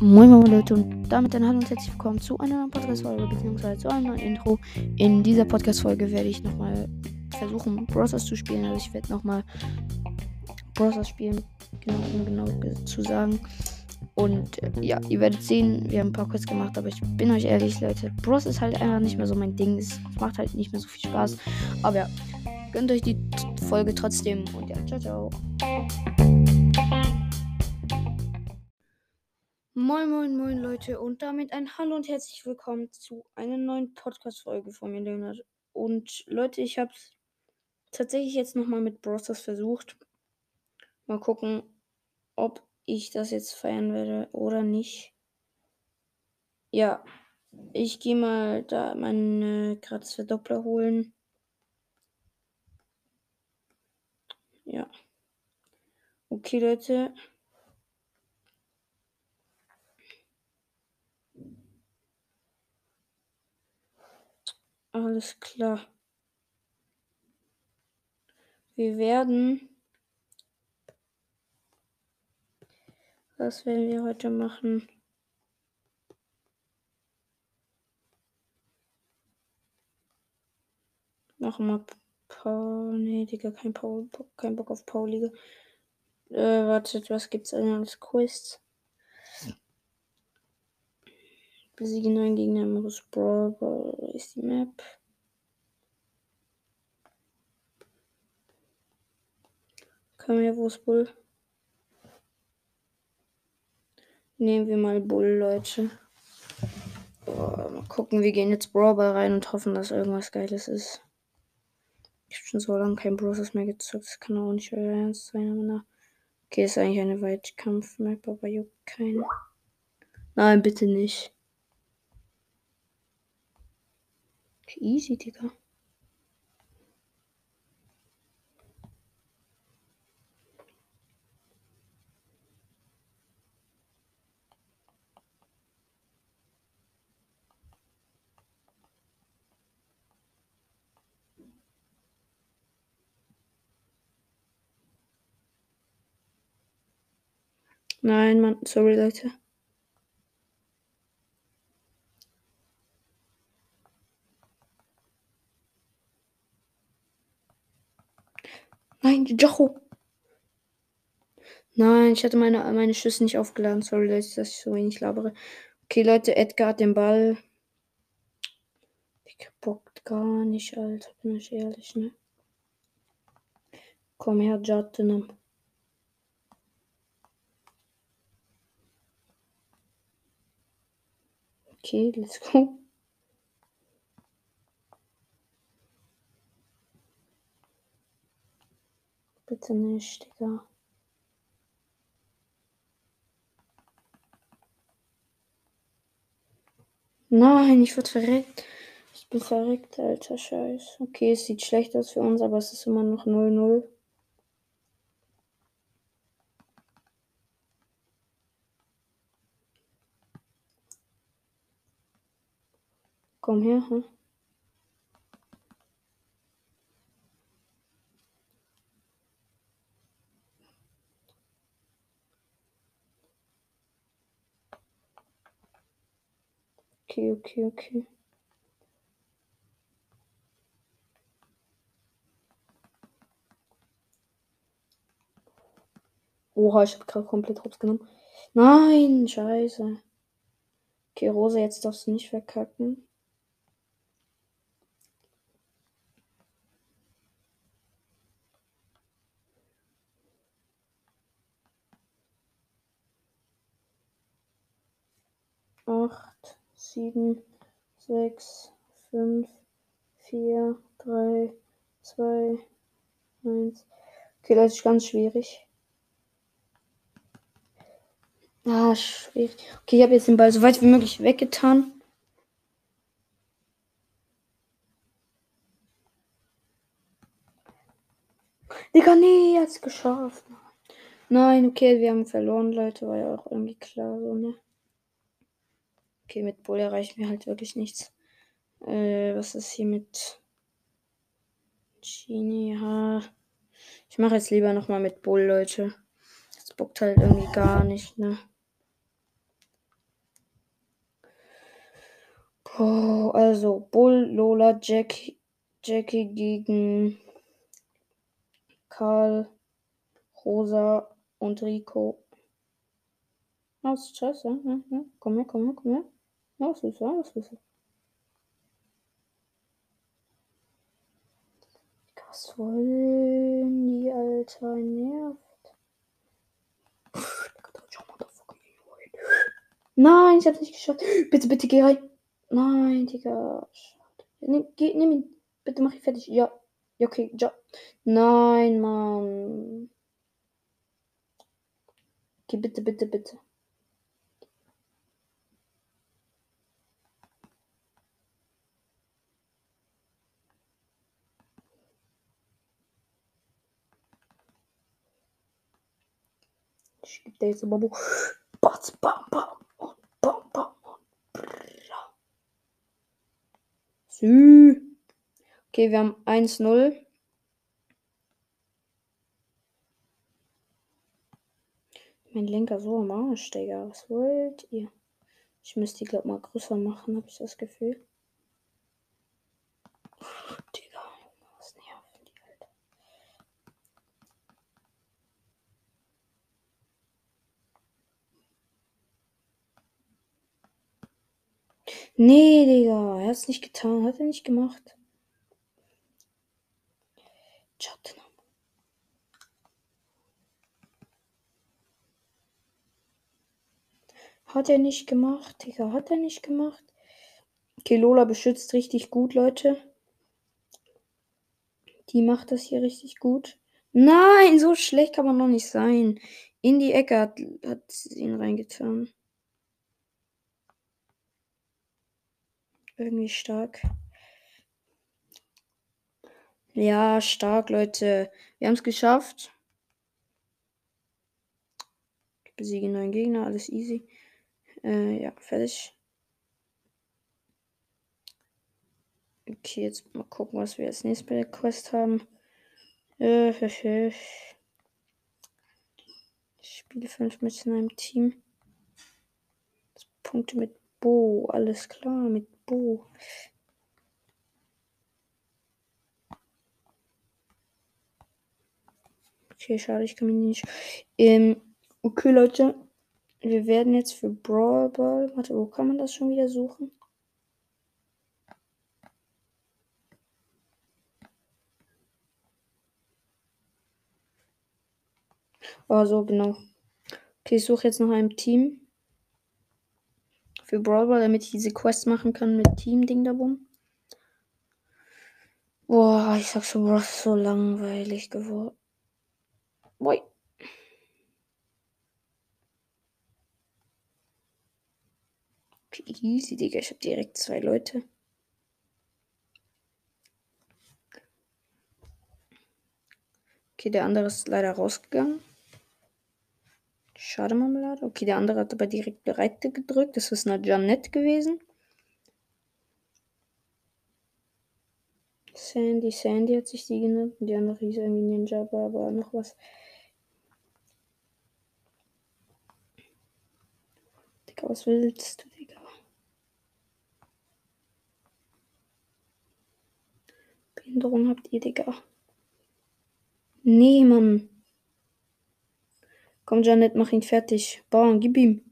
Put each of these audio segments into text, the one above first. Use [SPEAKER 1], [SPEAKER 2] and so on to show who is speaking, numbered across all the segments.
[SPEAKER 1] Moin Moin Leute und damit ein Hallo und herzlich willkommen zu einer neuen Podcast-Folge bzw. zu einem neuen Intro. In dieser Podcast-Folge werde ich nochmal versuchen, Browsers zu spielen. Also ich werde nochmal Browsers spielen, genau, um genau zu sagen. Und äh, ja, ihr werdet sehen, wir haben ein paar Quests gemacht, aber ich bin euch ehrlich, Leute, Bros ist halt einfach nicht mehr so mein Ding. Es macht halt nicht mehr so viel Spaß. Aber ja, gönnt euch die Folge trotzdem und ja, ciao, ciao. Moin, moin, moin, Leute. Und damit ein Hallo und herzlich willkommen zu einer neuen Podcast-Folge von mir, Leonard. Und Leute, ich habe tatsächlich jetzt nochmal mit Brosters versucht. Mal gucken, ob ich das jetzt feiern werde oder nicht. Ja, ich gehe mal da meine gratis Verdoppler holen. Ja. Okay, Leute. Alles klar. Wir werden. Was werden wir heute machen? Machen wir Paul. Nee, Digga, kein Paul. Kein Bock auf Pauliga. Äh, wartet, was gibt's denn als Quests? Besiegen einen Gegner im Modus Brawl. ist die Map. Komm her, wo ist Bull? Nehmen wir mal Bull, Leute. Oh, mal gucken, wir gehen jetzt Brawl rein und hoffen, dass irgendwas Geiles ist. Ich habe schon so lange kein Bros mehr gezockt. Das kann auch nicht euer Ernst sein. Okay, ist eigentlich eine Weitkampf-Map, aber juckt keinen. Nein, bitte nicht. Easy, Digga. Nein, Mann, sorry, Leute. Nein, Jocho. Nein, ich hatte meine, meine Schüsse nicht aufgeladen. Sorry, Leute, dass ich so wenig labere. Okay, Leute, Edgar hat den Ball. Ich bockt gar nicht, Alter. Bin ich ehrlich, ne? Komm her, Jattenam. Okay, let's go. Bitte nicht, Digga. Nein, ich wurde verreckt. Ich bin verreckt, alter Scheiß. Okay, es sieht schlecht aus für uns, aber es ist immer noch 0-0. Komm her, hm? Okay, okay, okay. Oha, ich hab gerade komplett hops genommen. Nein, scheiße. Okay, Rose, jetzt darfst du nicht verkacken. Acht, sieben, sechs, fünf, vier, drei, zwei, eins. Okay, das ist ganz schwierig. Ah, schwierig. Okay, ich habe jetzt den Ball so weit wie möglich weggetan. Digga, nee, jetzt geschafft. Nein, okay, wir haben verloren, Leute. War ja auch irgendwie klar so, ne? Okay, mit Bull erreichen wir halt wirklich nichts. Äh, was ist hier mit Genie? Ja. Ich mache jetzt lieber nochmal mit Bull, Leute. Das bockt halt irgendwie gar nicht, ne? Boah, also Bull, Lola, Jack, Jackie gegen Karl, Rosa und Rico. Ist scheiße? Ja, ja. Komm her, komm her, komm her. Ja, was ist was ist Was wollen die, Alter? Nervt. Nein, ich hab's nicht geschafft. Bitte, bitte, geh rein. Nein, Digga. Nimm, geh, nimm ihn. Bitte mach ihn fertig. Ja. Ja, okay. Ja. Nein, Mann. Okay, bitte, bitte, bitte. Gebe dir jetzt aber Batz, bam, bam und bam, bam und Sü. Okay, wir haben 1-0. Mein Lenker so am Arsch, Digga. Was wollt ihr? Ich müsste die, glaub mal größer machen, habe ich das Gefühl. Digga, was nerven die, Alter. Nee, Digga, er hat's nicht getan, hat er nicht gemacht. Chat. Hat er nicht gemacht, Digga. Hat er nicht gemacht. Okay, Lola beschützt richtig gut, Leute. Die macht das hier richtig gut. Nein, so schlecht kann man noch nicht sein. In die Ecke hat, hat sie ihn reingetan. Irgendwie stark. Ja, stark, Leute. Wir haben es geschafft. Ich besiege neuen Gegner, alles easy. Äh, ja, fertig. Okay, jetzt mal gucken, was wir als nächstes bei der Quest haben. Äh, ich spiele fünf mit in einem Team. Punkte mit Bo, alles klar, mit Bo. Okay, schade, ich kann mich nicht. Ähm, okay, Leute. Wir werden jetzt für Brawl Ball. Warte, wo kann man das schon wieder suchen? Oh, so, genau. Okay, ich suche jetzt noch ein Team. Für Brawl damit ich diese Quest machen kann mit Team-Ding da bumm. Boah, ich sag schon, Bro, so langweilig geworden. Boy. Easy, Digga. Ich habe direkt zwei Leute. Okay, der andere ist leider rausgegangen. Schade Marmelade. Okay, der andere hat aber direkt bereit gedrückt. Das ist eine Janette gewesen. Sandy, Sandy hat sich die genannt. Und die andere hieß irgendwie Ninja, aber noch was. Digga, was willst du, Digga? Behinderung habt ihr, Digga. Nee, Mann. Komm, Janet, mach ihn fertig. Bauern, gib ihm.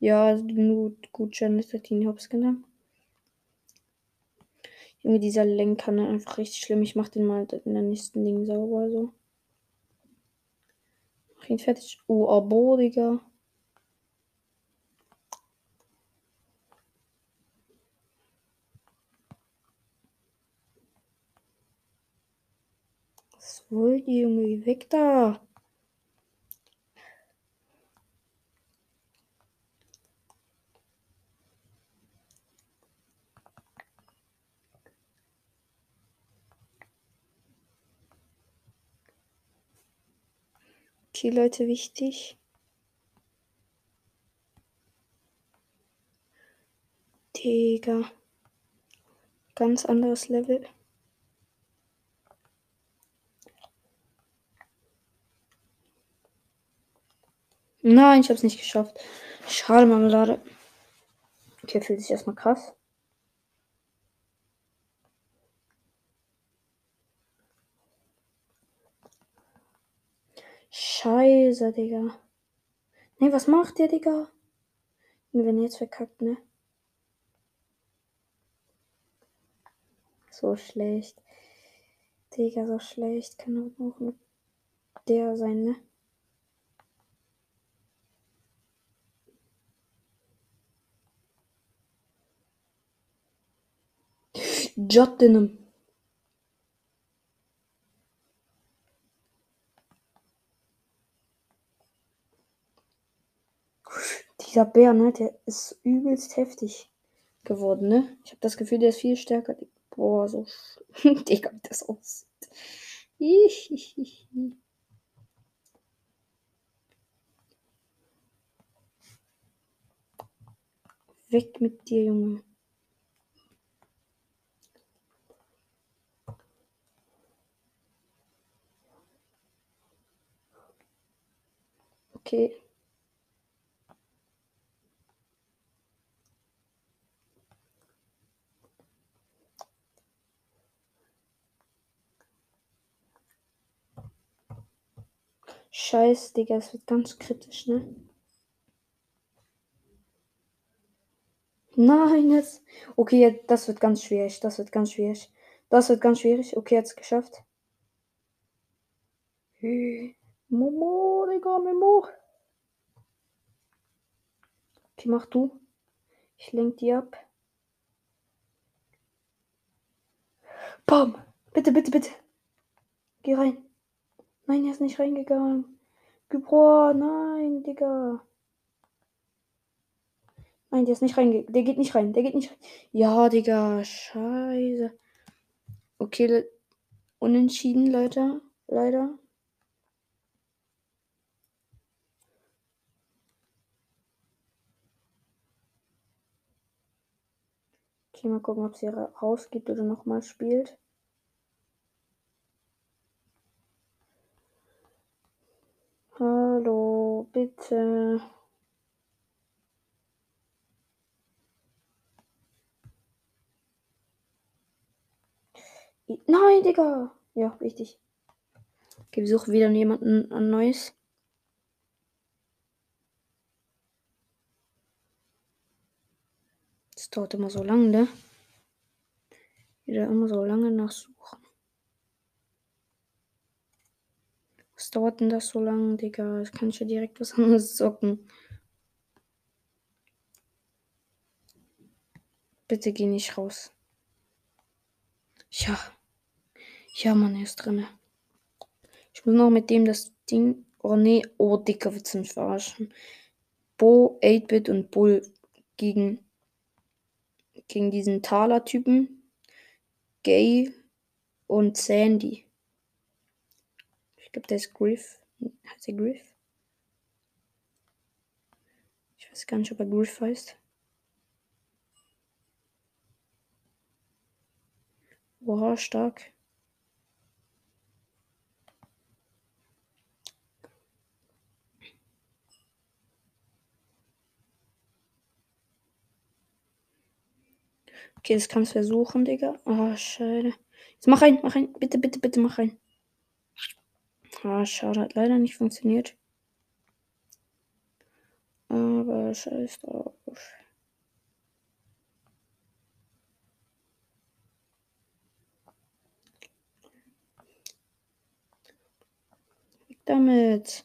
[SPEAKER 1] Ja, gut, gut, Janet hat ihn hops genommen. Junge, dieser Lenker, ne, einfach richtig schlimm. Ich mach den mal in der nächsten Ding sauber, so. Mach ihn fertig. Oh, Abo, Digga. Was wollt ihr, Junge? Weg da! Okay, Leute, wichtig. Digga. Ganz anderes Level. Nein, ich hab's nicht geschafft. Schade, Marmelade. Okay, fühlt sich erstmal krass. Scheiße, Digga. Nee, was macht der, Digga? Wenn jetzt verkackt, ne? So schlecht. Digga, so schlecht. Kann auch nur der sein, ne? Jottenham. Dieser Bär, ne, der ist übelst heftig geworden, ne? Ich habe das Gefühl, der ist viel stärker. Boah, so. Digga, wie das aussieht. Weg mit dir, Junge. Okay. Scheiß, Digga, es wird ganz kritisch, ne? Nein, jetzt. Okay, das wird ganz schwierig. Das wird ganz schwierig. Das wird ganz schwierig. Okay, jetzt geschafft. Momo, Digga, Memo. Okay, mach du. Ich lenk die ab. Bam! Bitte, bitte, bitte. Geh rein. Nein, er ist nicht reingegangen. Boah, nein, Digga. Nein, der ist nicht reingegangen. Der geht nicht rein. Der geht nicht rein. Ja, Digga. Scheiße. Okay, unentschieden, Leute. Leider. Okay, mal gucken, ob sie rausgeht oder nochmal spielt. Hallo, bitte. Nein, Digga. Ja, richtig. Okay, wir suchen wieder jemanden an Neues. Dauert immer so lange, ne? Wieder immer so lange nachsuchen. Was dauert denn das so lange, Digga? Das kann ich ja direkt was anderes zocken. Bitte geh nicht raus. Ja. Ja, Mann, er ist drin. Ich muss noch mit dem das Ding. Oh nee, oh, Dicker, willst mich verarschen? Bo, 8-Bit und Bull gegen gegen diesen Taler-Typen, Gay und Sandy. Ich glaube, der ist Griff. Heißt der Griff? Ich weiß gar nicht, ob er Griff heißt. Oha, stark. Okay, das kannst du versuchen, Digga. Oh, schade. Jetzt mach rein, mach rein. Bitte, bitte, bitte, mach rein. Ah, oh, schade, hat leider nicht funktioniert. Aber scheiß drauf. damit.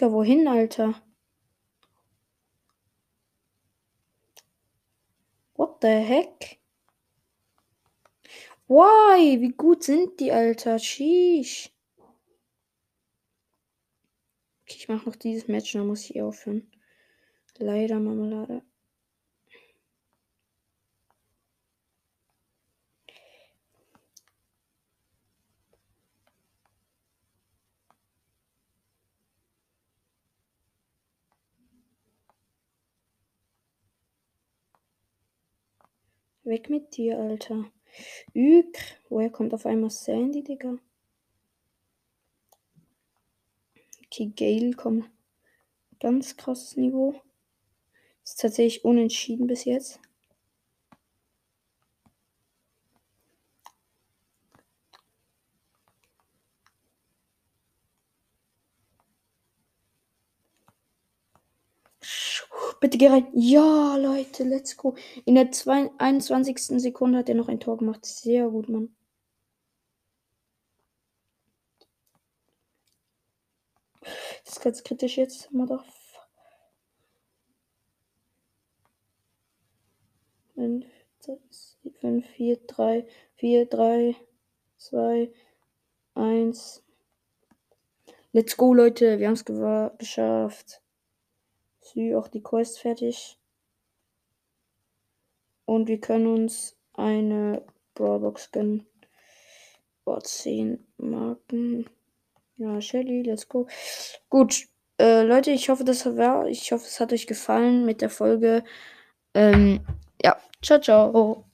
[SPEAKER 1] Digga, wohin, Alter? What the heck? Why? Wie gut sind die, Alter? Sheesh. Okay, ich mach noch dieses Match, dann muss ich aufhören. Leider, Marmelade. Weg mit dir, Alter. Ük. Woher kommt auf einmal Sandy, Digga? Okay, Gale kommt. Ganz krasses Niveau. Ist tatsächlich unentschieden bis jetzt. Bitte geh rein. Ja, Leute, let's go. In der 21. Sekunde hat er noch ein Tor gemacht. Sehr gut, Mann. Das ist ganz kritisch jetzt, Mother. 5, 5, 4, 3, 4, 3, 2, 1. Let's go, Leute. Wir haben es geschafft. Sie auch die Quest fertig. Und wir können uns eine Brawlbox gönnen. Boah, 10 Marken. Ja, Shelly, let's go. Gut, äh, Leute, ich hoffe, das war. Ich hoffe, es hat euch gefallen mit der Folge. Ähm, ja, ciao, ciao.